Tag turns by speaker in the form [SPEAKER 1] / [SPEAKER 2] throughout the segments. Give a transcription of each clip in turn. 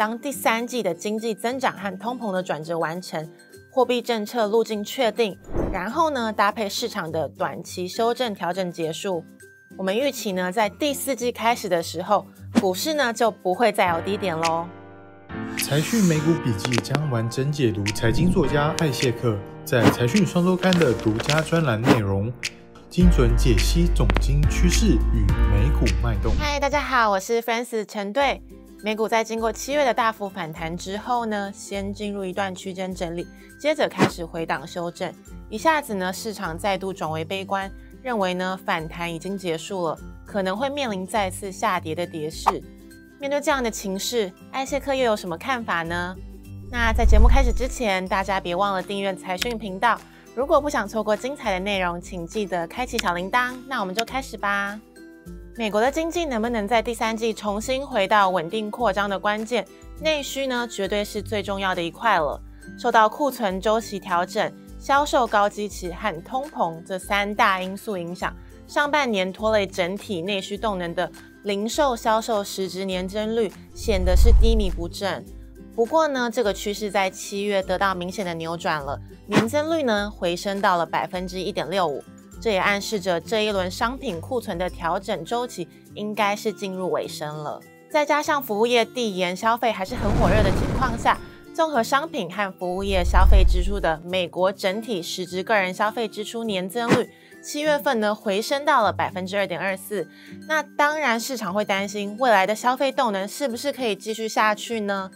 [SPEAKER 1] 当第三季的经济增长和通膨的转折完成，货币政策路径确定，然后呢，搭配市场的短期修正调整结束，我们预期呢，在第四季开始的时候，股市呢就不会再有低点喽。
[SPEAKER 2] 财讯美股笔记将完整解读财经作家艾谢克在财讯双周刊的独家专栏内容，精准解析总经趋势与美股脉动。
[SPEAKER 1] 嗨，大家好，我是 Francis 陈队。美股在经过七月的大幅反弹之后呢，先进入一段区间整理，接着开始回档修正，一下子呢，市场再度转为悲观，认为呢反弹已经结束了，可能会面临再次下跌的跌势。面对这样的情势，艾谢克又有什么看法呢？那在节目开始之前，大家别忘了订阅财讯频道。如果不想错过精彩的内容，请记得开启小铃铛。那我们就开始吧。美国的经济能不能在第三季重新回到稳定扩张的关键，内需呢，绝对是最重要的一块了。受到库存周期调整、销售高基期和通膨这三大因素影响，上半年拖累整体内需动能的零售销售实质年增率显得是低迷不振。不过呢，这个趋势在七月得到明显的扭转了，年增率呢回升到了百分之一点六五，这也暗示着这一轮商品库存的调整周期应该是进入尾声了。再加上服务业递延消费还是很火热的情况下，综合商品和服务业消费支出的美国整体实质个人消费支出年增率，七月份呢回升到了百分之二点二四。那当然，市场会担心未来的消费动能是不是可以继续下去呢？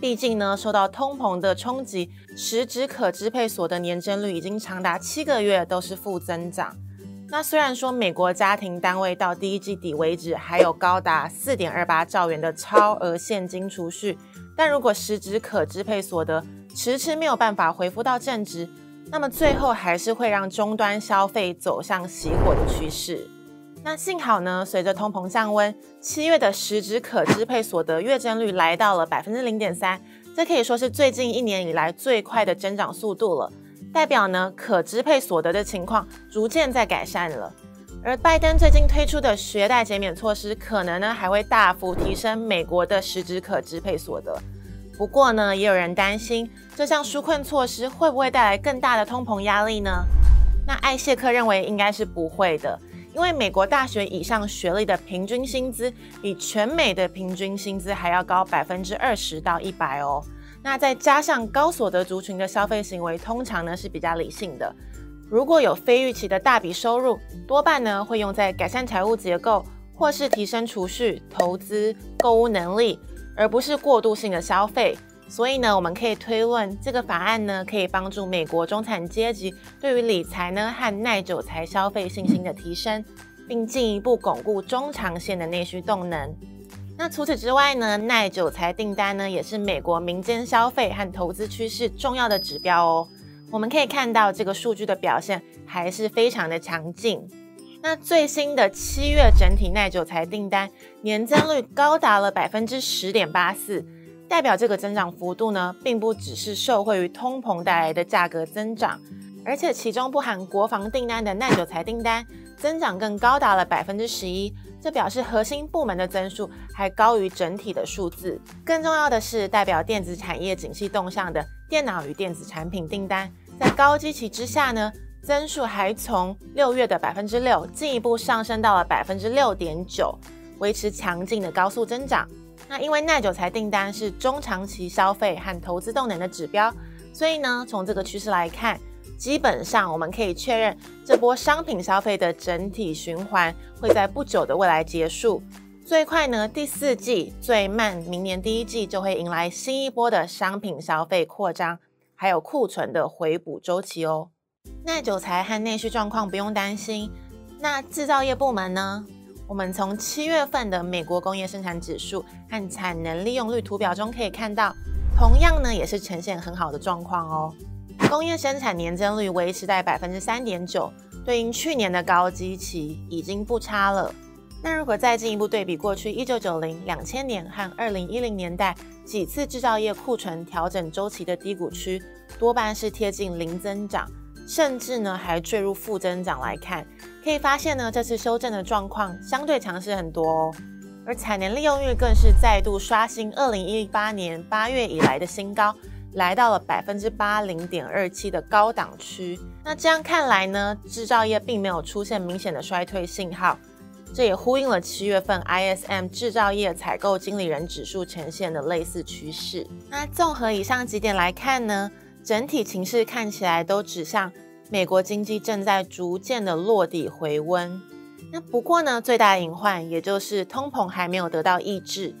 [SPEAKER 1] 毕竟呢，受到通膨的冲击，实质可支配所得年增率已经长达七个月都是负增长。那虽然说美国家庭单位到第一季底为止还有高达四点二八兆元的超额现金储蓄，但如果实质可支配所得迟迟没有办法恢复到正值，那么最后还是会让终端消费走向熄火的趋势。那幸好呢，随着通膨降温，七月的实质可支配所得月增率来到了百分之零点三，这可以说是最近一年以来最快的增长速度了，代表呢可支配所得的情况逐渐在改善了。而拜登最近推出的学贷减免措施，可能呢还会大幅提升美国的实质可支配所得。不过呢，也有人担心这项纾困措施会不会带来更大的通膨压力呢？那艾谢克认为应该是不会的。因为美国大学以上学历的平均薪资比全美的平均薪资还要高百分之二十到一百哦。那再加上高所得族群的消费行为通常呢是比较理性的，如果有非预期的大笔收入，多半呢会用在改善财务结构或是提升储蓄、投资、购物能力，而不是过度性的消费。所以呢，我们可以推论，这个法案呢，可以帮助美国中产阶级对于理财呢和耐久财消费信心的提升，并进一步巩固中长线的内需动能。那除此之外呢，耐久财订单呢，也是美国民间消费和投资趋势重要的指标哦。我们可以看到，这个数据的表现还是非常的强劲。那最新的七月整体耐久财订单年增率高达了百分之十点八四。代表这个增长幅度呢，并不只是受惠于通膨带来的价格增长，而且其中不含国防订单的耐久财订单增长更高达了百分之十一，这表示核心部门的增速还高于整体的数字。更重要的是，代表电子产业景气动向的电脑与电子产品订单，在高基期之下呢，增速还从六月的百分之六进一步上升到了百分之六点九，维持强劲的高速增长。那因为耐久财订单是中长期消费和投资动能的指标，所以呢，从这个趋势来看，基本上我们可以确认，这波商品消费的整体循环会在不久的未来结束。最快呢，第四季；最慢，明年第一季就会迎来新一波的商品消费扩张，还有库存的回补周期哦。耐久财和内需状况不用担心，那制造业部门呢？我们从七月份的美国工业生产指数和产能利用率图表中可以看到，同样呢也是呈现很好的状况哦。工业生产年增率维持在百分之三点九，对应去年的高基期已经不差了。那如果再进一步对比过去一九九零、两千年和二零一零年代几次制造业库存调整周期的低谷区，多半是贴近零增长。甚至呢，还坠入负增长来看，可以发现呢，这次修正的状况相对强势很多哦。而产年利用率更是再度刷新二零一八年八月以来的新高，来到了百分之八零点二七的高档区。那这样看来呢，制造业并没有出现明显的衰退信号，这也呼应了七月份 ISM 制造业采购经理人指数呈现的类似趋势。那综合以上几点来看呢，整体情势看起来都指向美国经济正在逐渐的落底回温。那不过呢，最大的隐患也就是通膨还没有得到抑制。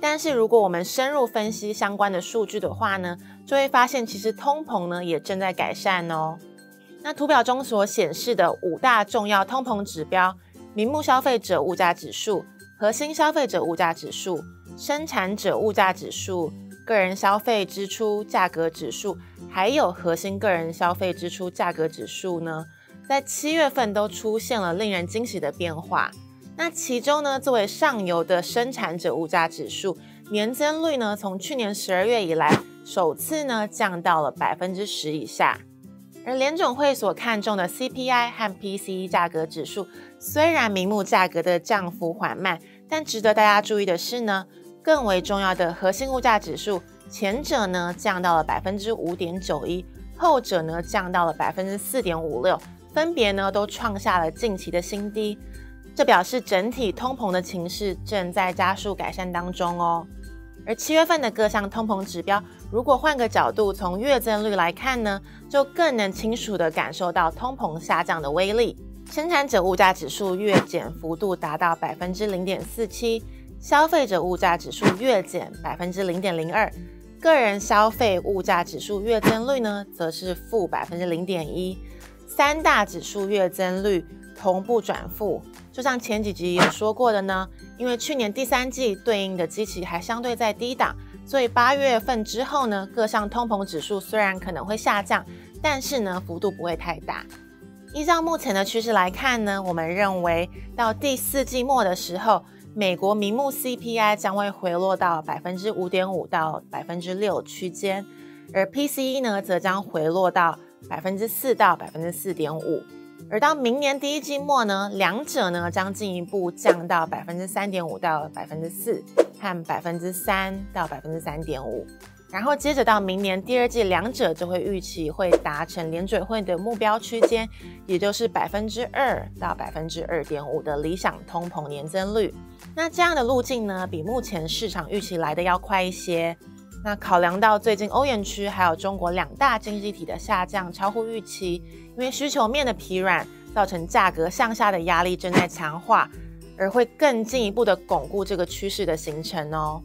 [SPEAKER 1] 但是如果我们深入分析相关的数据的话呢，就会发现其实通膨呢也正在改善哦。那图表中所显示的五大重要通膨指标：名目消费者物价指数、核心消费者物价指数、生产者物价指数、个人消费支出价格指数，还有核心个人消费支出价格指数呢，在七月份都出现了令人惊喜的变化。那其中呢，作为上游的生产者物价指数年增率呢，从去年十二月以来首次呢降到了百分之十以下。而联总会所看重的 CPI 和 PCE 价格指数，虽然名目价格的降幅缓慢，但值得大家注意的是呢，更为重要的核心物价指数，前者呢降到了百分之五点九一，后者呢降到了百分之四点五六。分别呢都创下了近期的新低，这表示整体通膨的情势正在加速改善当中哦。而七月份的各项通膨指标，如果换个角度从月增率来看呢，就更能清楚地感受到通膨下降的威力。生产者物价指数月减幅度达到百分之零点四七，消费者物价指数月减百分之零点零二，个人消费物价指数月增率呢，则是负百分之零点一。三大指数月增率同步转负，就像前几集有说过的呢，因为去年第三季对应的基期还相对在低档，所以八月份之后呢，各项通膨指数虽然可能会下降，但是呢，幅度不会太大。依照目前的趋势来看呢，我们认为到第四季末的时候，美国名目 CPI 将会回落到百分之五点五到百分之六区间，而 PCE 呢，则将回落到。百分之四到百分之四点五，而到明年第一季末呢，两者呢将进一步降到百分之三点五到百分之四，和百分之三到百分之三点五，然后接着到明年第二季，两者就会预期会达成联准会的目标区间，也就是百分之二到百分之二点五的理想通膨年增率。那这样的路径呢，比目前市场预期来的要快一些。那考量到最近欧元区还有中国两大经济体的下降超乎预期，因为需求面的疲软，造成价格向下的压力正在强化，而会更进一步的巩固这个趋势的形成哦。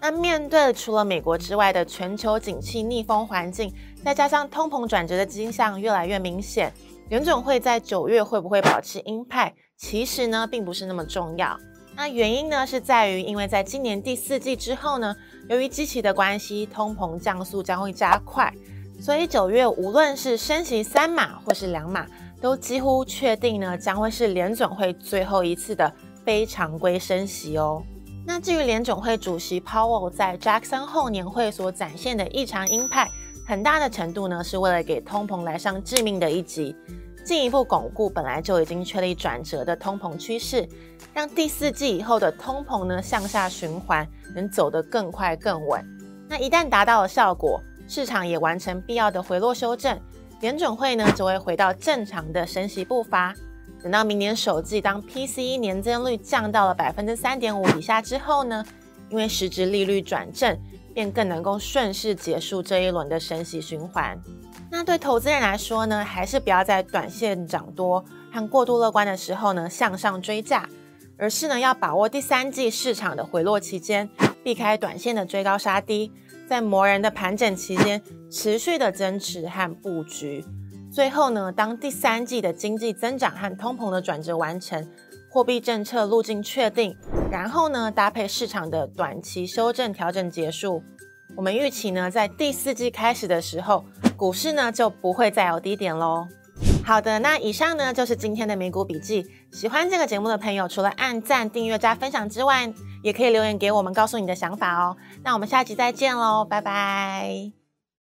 [SPEAKER 1] 那面对除了美国之外的全球景气逆风环境，再加上通膨转折的迹象越来越明显，联准会在九月会不会保持鹰派，其实呢并不是那么重要。那原因呢是在于，因为在今年第四季之后呢，由于基期的关系，通膨降速将会加快，所以九月无论是升息三码或是两码，都几乎确定呢将会是联准会最后一次的非常规升息哦。那至于联总会主席 Powell 在 Jackson 后年会所展现的异常鹰派，很大的程度呢是为了给通膨来上致命的一击。进一步巩固本来就已经确立转折的通膨趋势，让第四季以后的通膨呢向下循环能走得更快更稳。那一旦达到了效果，市场也完成必要的回落修正，联总会呢就会回到正常的升息步伐。等到明年首季，当 PCE 年增率降到了百分之三点五以下之后呢，因为实质利率转正，便更能够顺势结束这一轮的升息循环。那对投资人来说呢，还是不要在短线涨多和过度乐观的时候呢向上追价，而是呢要把握第三季市场的回落期间，避开短线的追高杀低，在磨人的盘整期间持续的增持和布局。最后呢，当第三季的经济增长和通膨的转折完成，货币政策路径确定，然后呢搭配市场的短期修正调整结束。我们预期呢，在第四季开始的时候，股市呢就不会再有低点喽。好的，那以上呢就是今天的美股笔记。喜欢这个节目的朋友，除了按赞、订阅、加分享之外，也可以留言给我们，告诉你的想法哦。那我们下期再见喽，拜拜。